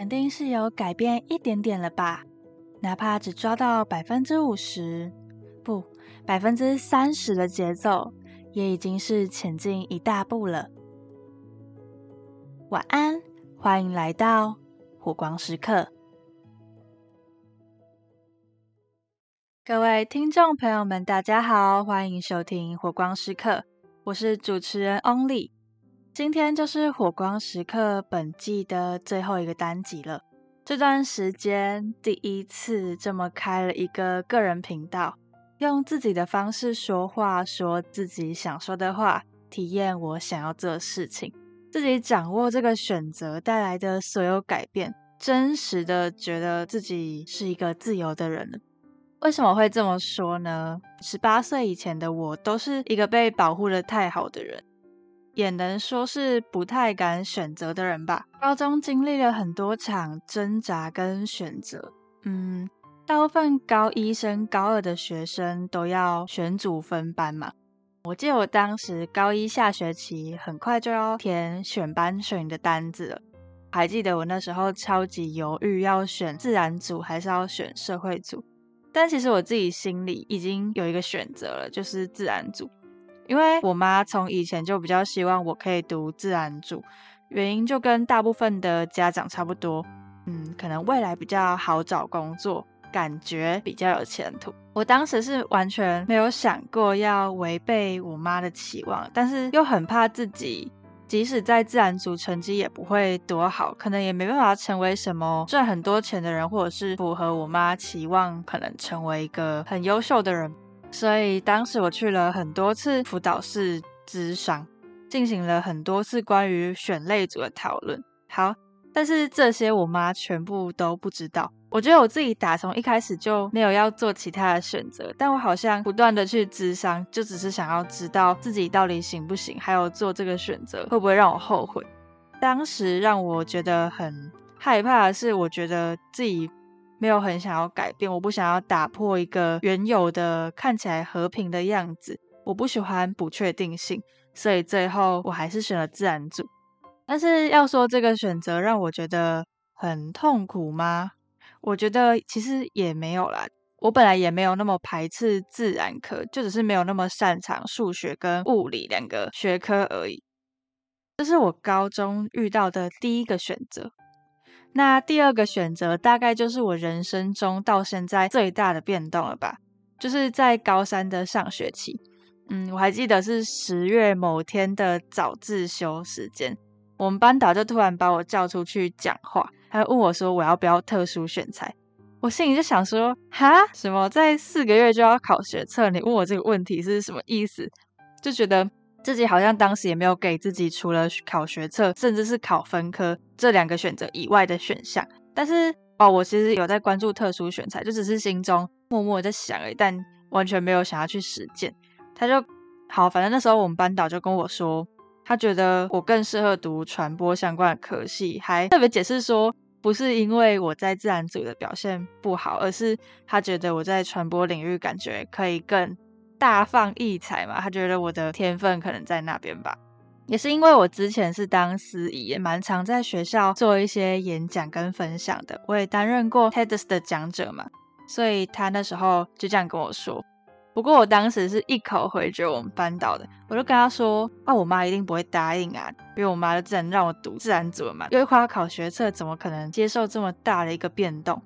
肯定是有改变一点点了吧？哪怕只抓到百分之五十，不，百分之三十的节奏，也已经是前进一大步了。晚安，欢迎来到火光时刻。各位听众朋友们，大家好，欢迎收听火光时刻，我是主持人 Only。今天就是火光时刻本季的最后一个单集了。这段时间第一次这么开了一个个人频道，用自己的方式说话，说自己想说的话，体验我想要做的事情，自己掌握这个选择带来的所有改变，真实的觉得自己是一个自由的人了。为什么会这么说呢？十八岁以前的我都是一个被保护的太好的人。也能说是不太敢选择的人吧。高中经历了很多场挣扎跟选择，嗯，大部分高一升高二的学生都要选组分班嘛。我记得我当时高一下学期很快就要填选班选的单子了，还记得我那时候超级犹豫要选自然组还是要选社会组，但其实我自己心里已经有一个选择了，就是自然组。因为我妈从以前就比较希望我可以读自然组，原因就跟大部分的家长差不多，嗯，可能未来比较好找工作，感觉比较有前途。我当时是完全没有想过要违背我妈的期望，但是又很怕自己即使在自然组成绩也不会多好，可能也没办法成为什么赚很多钱的人，或者是符合我妈期望，可能成为一个很优秀的人。所以当时我去了很多次辅导室咨商，进行了很多次关于选类组的讨论。好，但是这些我妈全部都不知道。我觉得我自己打从一开始就没有要做其他的选择，但我好像不断的去咨商，就只是想要知道自己到底行不行，还有做这个选择会不会让我后悔。当时让我觉得很害怕的是，我觉得自己。没有很想要改变，我不想要打破一个原有的看起来和平的样子。我不喜欢不确定性，所以最后我还是选了自然组。但是要说这个选择让我觉得很痛苦吗？我觉得其实也没有啦。我本来也没有那么排斥自然科，就只是没有那么擅长数学跟物理两个学科而已。这是我高中遇到的第一个选择。那第二个选择大概就是我人生中到现在最大的变动了吧，就是在高三的上学期，嗯，我还记得是十月某天的早自修时间，我们班导就突然把我叫出去讲话，还问我说我要不要特殊选材，我心里就想说，哈，什么在四个月就要考学测，你问我这个问题是什么意思？就觉得。自己好像当时也没有给自己除了考学测，甚至是考分科这两个选择以外的选项。但是哦，我其实有在关注特殊选材，就只是心中默默在想而已，但完全没有想要去实践。他就好，反正那时候我们班导就跟我说，他觉得我更适合读传播相关的科系，还特别解释说，不是因为我在自然组的表现不好，而是他觉得我在传播领域感觉可以更。大放异彩嘛，他觉得我的天分可能在那边吧。也是因为我之前是当司仪，也蛮常在学校做一些演讲跟分享的。我也担任过 TEDx 的讲者嘛，所以他那时候就这样跟我说。不过我当时是一口回绝我们班导的，我就跟他说：“啊，我妈一定不会答应啊，因为我妈就自然让我读自然组嘛，因为快要考学测，怎么可能接受这么大的一个变动？”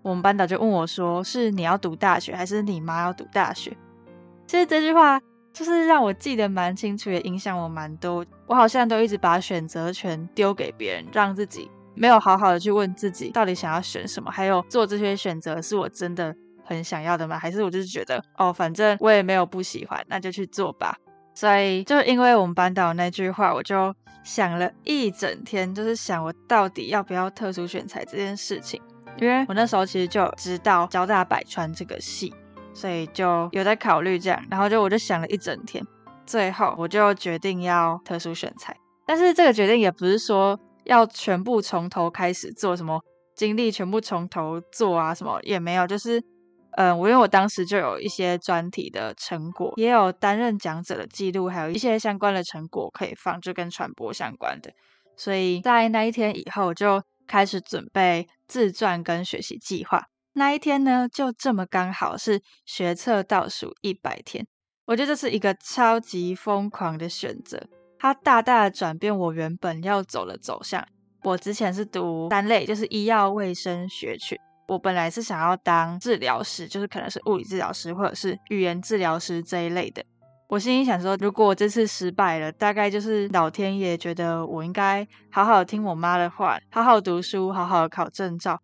我们班导就问我说：“是你要读大学，还是你妈要读大学？”其实这句话就是让我记得蛮清楚，也影响我蛮多。我好像都一直把选择权丢给别人，让自己没有好好的去问自己到底想要选什么，还有做这些选择是我真的很想要的吗？还是我就是觉得哦，反正我也没有不喜欢，那就去做吧。所以就因为我们班导那句话，我就想了一整天，就是想我到底要不要特殊选材这件事情。因为我那时候其实就知道交大百川这个系。所以就有在考虑这样，然后就我就想了一整天，最后我就决定要特殊选材。但是这个决定也不是说要全部从头开始做什么，经历全部从头做啊什么也没有。就是，嗯，我因为我当时就有一些专题的成果，也有担任讲者的记录，还有一些相关的成果可以放，就跟传播相关的。所以在那一天以后，就开始准备自传跟学习计划。那一天呢，就这么刚好是学测倒数一百天。我觉得这是一个超级疯狂的选择，它大大的转变我原本要走的走向。我之前是读三类，就是医药卫生学群。我本来是想要当治疗师，就是可能是物理治疗师或者是语言治疗师这一类的。我心里想说，如果这次失败了，大概就是老天爷觉得我应该好好听我妈的话，好好读书，好好考证照，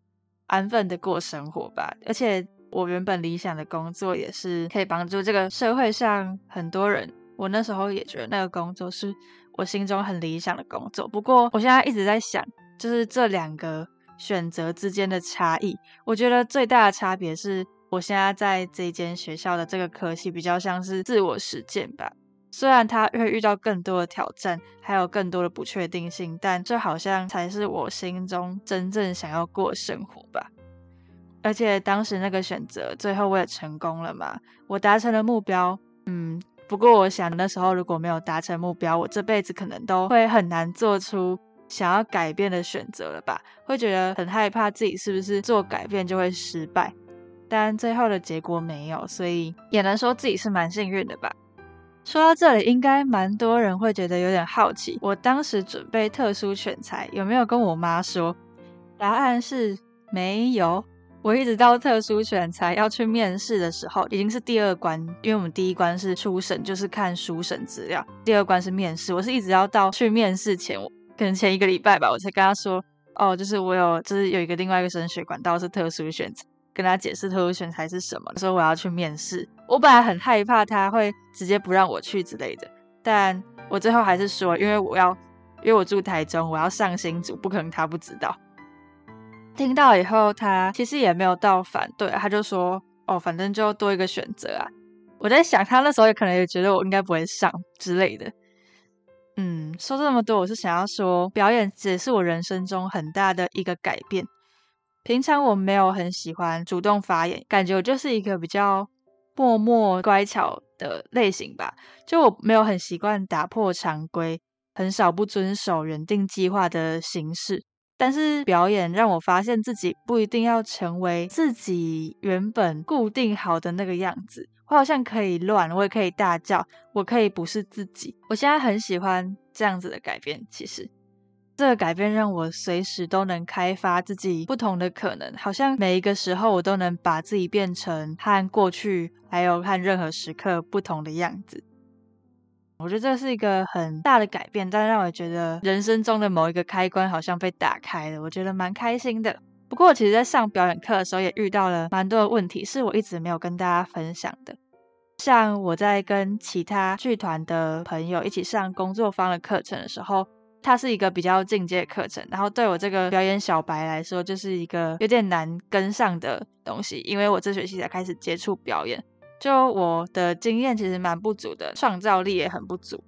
安分的过生活吧。而且我原本理想的工作也是可以帮助这个社会上很多人。我那时候也觉得那个工作是我心中很理想的工作。不过我现在一直在想，就是这两个选择之间的差异，我觉得最大的差别是。我现在在这间学校的这个科系比较像是自我实践吧，虽然他会遇到更多的挑战，还有更多的不确定性，但这好像才是我心中真正想要过的生活吧。而且当时那个选择最后我也成功了嘛，我达成了目标。嗯，不过我想那时候如果没有达成目标，我这辈子可能都会很难做出想要改变的选择了吧，会觉得很害怕自己是不是做改变就会失败。但最后的结果没有，所以也能说自己是蛮幸运的吧。说到这里，应该蛮多人会觉得有点好奇，我当时准备特殊选材有没有跟我妈说？答案是没有。我一直到特殊选材要去面试的时候，已经是第二关，因为我们第一关是初审，就是看书审资料；第二关是面试。我是一直要到去面试前，可能前一个礼拜吧，我才跟他说，哦，就是我有，就是有一个另外一个升学管道是特殊选材。跟他解释特殊选材是什么，说我要去面试。我本来很害怕他会直接不让我去之类的，但我最后还是说，因为我要，因为我住台中，我要上新组，不可能他不知道。听到以后，他其实也没有到反对，他就说：“哦，反正就多一个选择啊。”我在想，他那时候也可能也觉得我应该不会上之类的。嗯，说这么多，我是想要说，表演只是我人生中很大的一个改变。平常我没有很喜欢主动发言，感觉我就是一个比较默默乖巧的类型吧。就我没有很习惯打破常规，很少不遵守原定计划的形式。但是表演让我发现自己不一定要成为自己原本固定好的那个样子。我好像可以乱，我也可以大叫，我可以不是自己。我现在很喜欢这样子的改变，其实。这个改变让我随时都能开发自己不同的可能，好像每一个时候我都能把自己变成和过去还有和任何时刻不同的样子。我觉得这是一个很大的改变，但让我觉得人生中的某一个开关好像被打开了，我觉得蛮开心的。不过，其实在上表演课的时候也遇到了蛮多的问题，是我一直没有跟大家分享的。像我在跟其他剧团的朋友一起上工作坊的课程的时候。它是一个比较进阶的课程，然后对我这个表演小白来说，就是一个有点难跟上的东西，因为我这学期才开始接触表演，就我的经验其实蛮不足的，创造力也很不足。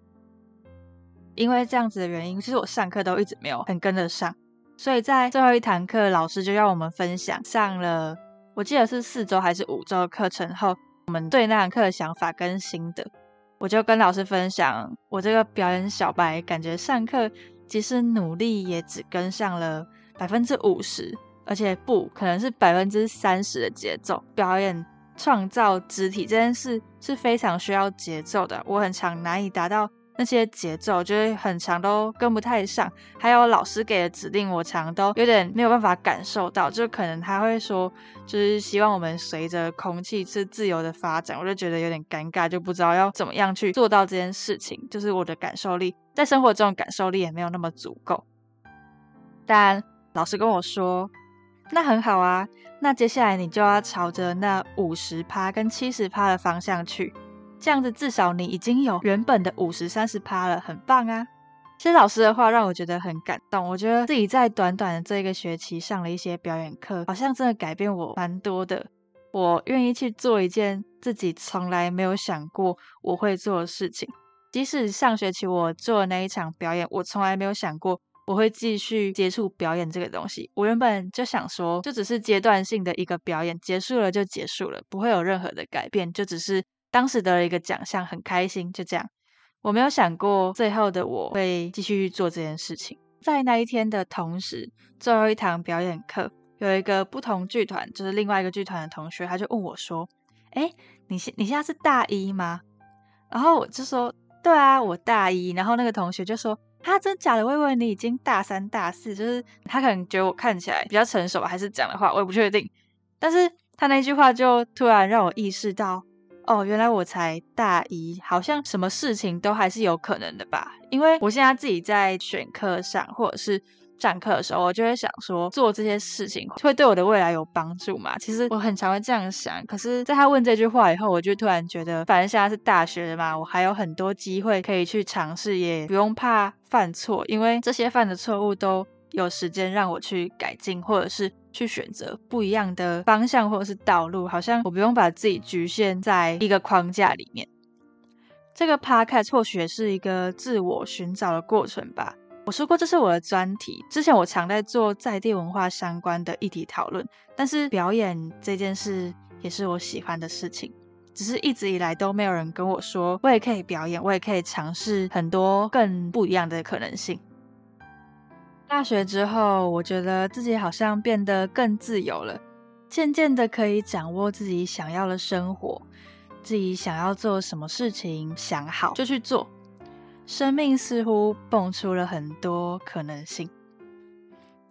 因为这样子的原因，其实我上课都一直没有很跟得上，所以在最后一堂课，老师就要我们分享上了，我记得是四周还是五周课程后，我们对那堂课的想法跟心得。我就跟老师分享，我这个表演小白，感觉上课即使努力也只跟上了百分之五十，而且不可能是百分之三十的节奏。表演创造肢体这件事是非常需要节奏的，我很常难以达到。那些节奏就是很长都跟不太上，还有老师给的指令我常都有点没有办法感受到，就可能他会说，就是希望我们随着空气是自由的发展，我就觉得有点尴尬，就不知道要怎么样去做到这件事情。就是我的感受力在生活中感受力也没有那么足够。但老师跟我说，那很好啊，那接下来你就要朝着那五十趴跟七十趴的方向去。这样子至少你已经有原本的五十三十趴了，很棒啊！其实老师的话让我觉得很感动，我觉得自己在短短的这一个学期上了一些表演课，好像真的改变我蛮多的。我愿意去做一件自己从来没有想过我会做的事情，即使上学期我做的那一场表演，我从来没有想过我会继续接触表演这个东西。我原本就想说，就只是阶段性的一个表演，结束了就结束了，不会有任何的改变，就只是。当时得了一个奖项，很开心，就这样。我没有想过最后的我会继续做这件事情，在那一天的同时，最后一堂表演课，有一个不同剧团，就是另外一个剧团的同学，他就问我说：“哎，你现你现在是大一吗？”然后我就说：“对啊，我大一。”然后那个同学就说：“他真假的？我以为你已经大三、大四，就是他可能觉得我看起来比较成熟，还是这样的话，我也不确定。但是他那句话就突然让我意识到。”哦，原来我才大一，好像什么事情都还是有可能的吧？因为我现在自己在选课上或者是上课的时候，我就会想说，做这些事情会对我的未来有帮助嘛？其实我很常会这样想。可是，在他问这句话以后，我就突然觉得，反正现在是大学的嘛，我还有很多机会可以去尝试，也不用怕犯错，因为这些犯的错误都有时间让我去改进，或者是。去选择不一样的方向或者是道路，好像我不用把自己局限在一个框架里面。这个 podcast 或许是一个自我寻找的过程吧。我说过这是我的专题，之前我常在做在地文化相关的议题讨论，但是表演这件事也是我喜欢的事情，只是一直以来都没有人跟我说，我也可以表演，我也可以尝试很多更不一样的可能性。大学之后，我觉得自己好像变得更自由了，渐渐的可以掌握自己想要的生活，自己想要做什么事情，想好就去做。生命似乎蹦出了很多可能性。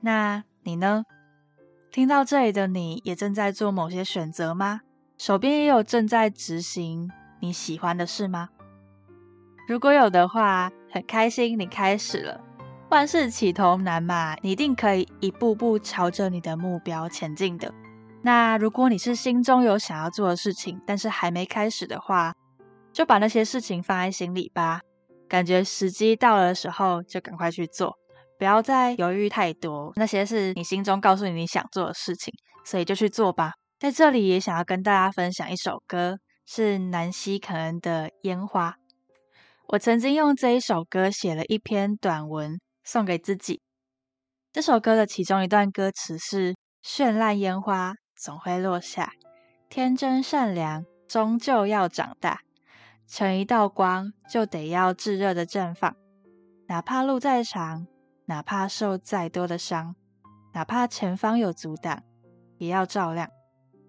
那你呢？听到这里的你也正在做某些选择吗？手边也有正在执行你喜欢的事吗？如果有的话，很开心你开始了。万事起头难嘛，你一定可以一步步朝着你的目标前进的。那如果你是心中有想要做的事情，但是还没开始的话，就把那些事情放在心里吧。感觉时机到了的时候，就赶快去做，不要再犹豫太多。那些是你心中告诉你你想做的事情，所以就去做吧。在这里也想要跟大家分享一首歌，是南希肯恩的《烟花》。我曾经用这一首歌写了一篇短文。送给自己。这首歌的其中一段歌词是：“绚烂烟花总会落下，天真善良终究要长大。成一道光就得要炙热的绽放，哪怕路再长，哪怕受再多的伤，哪怕前方有阻挡，也要照亮。”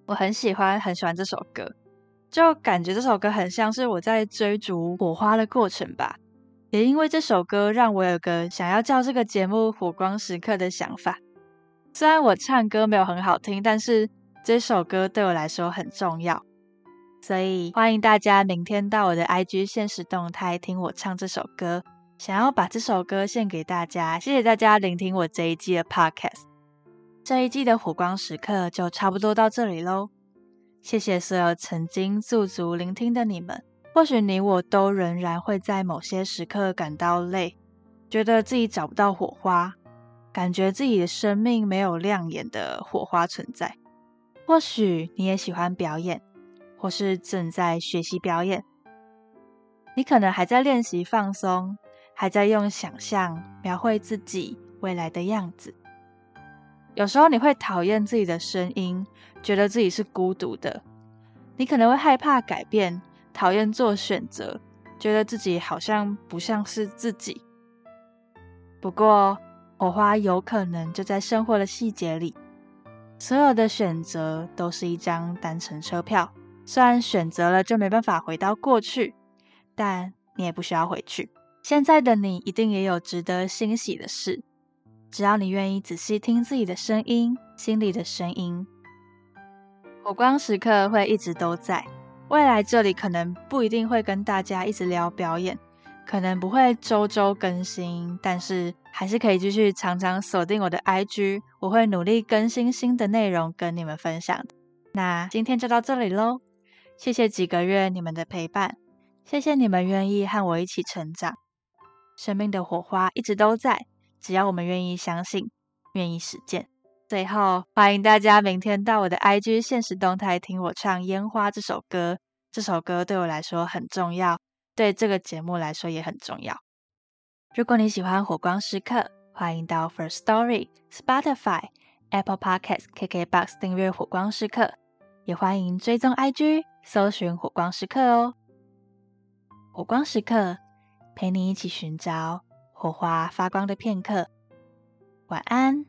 我很喜欢，很喜欢这首歌，就感觉这首歌很像是我在追逐火花的过程吧。也因为这首歌，让我有个想要叫这个节目“火光时刻”的想法。虽然我唱歌没有很好听，但是这首歌对我来说很重要，所以欢迎大家明天到我的 IG 现实动态听我唱这首歌。想要把这首歌献给大家，谢谢大家聆听我这一季的 Podcast。这一季的火光时刻就差不多到这里喽，谢谢所有曾经驻足聆听的你们。或许你我都仍然会在某些时刻感到累，觉得自己找不到火花，感觉自己的生命没有亮眼的火花存在。或许你也喜欢表演，或是正在学习表演，你可能还在练习放松，还在用想象描绘自己未来的样子。有时候你会讨厌自己的声音，觉得自己是孤独的，你可能会害怕改变。讨厌做选择，觉得自己好像不像是自己。不过，火花有可能就在生活的细节里。所有的选择都是一张单程车票，虽然选择了就没办法回到过去，但你也不需要回去。现在的你一定也有值得欣喜的事，只要你愿意仔细听自己的声音，心里的声音。火光时刻会一直都在。未来这里可能不一定会跟大家一直聊表演，可能不会周周更新，但是还是可以继续常常锁定我的 IG，我会努力更新新的内容跟你们分享。那今天就到这里喽，谢谢几个月你们的陪伴，谢谢你们愿意和我一起成长，生命的火花一直都在，只要我们愿意相信，愿意实践。最后，欢迎大家明天到我的 IG 现实动态听我唱《烟花》这首歌。这首歌对我来说很重要，对这个节目来说也很重要。如果你喜欢火光时刻，欢迎到 First Story、Spotify、Apple Podcasts、KKBox 订阅火光时刻，也欢迎追踪 IG 搜寻火光时刻哦。火光时刻，陪你一起寻找火花发光的片刻。晚安。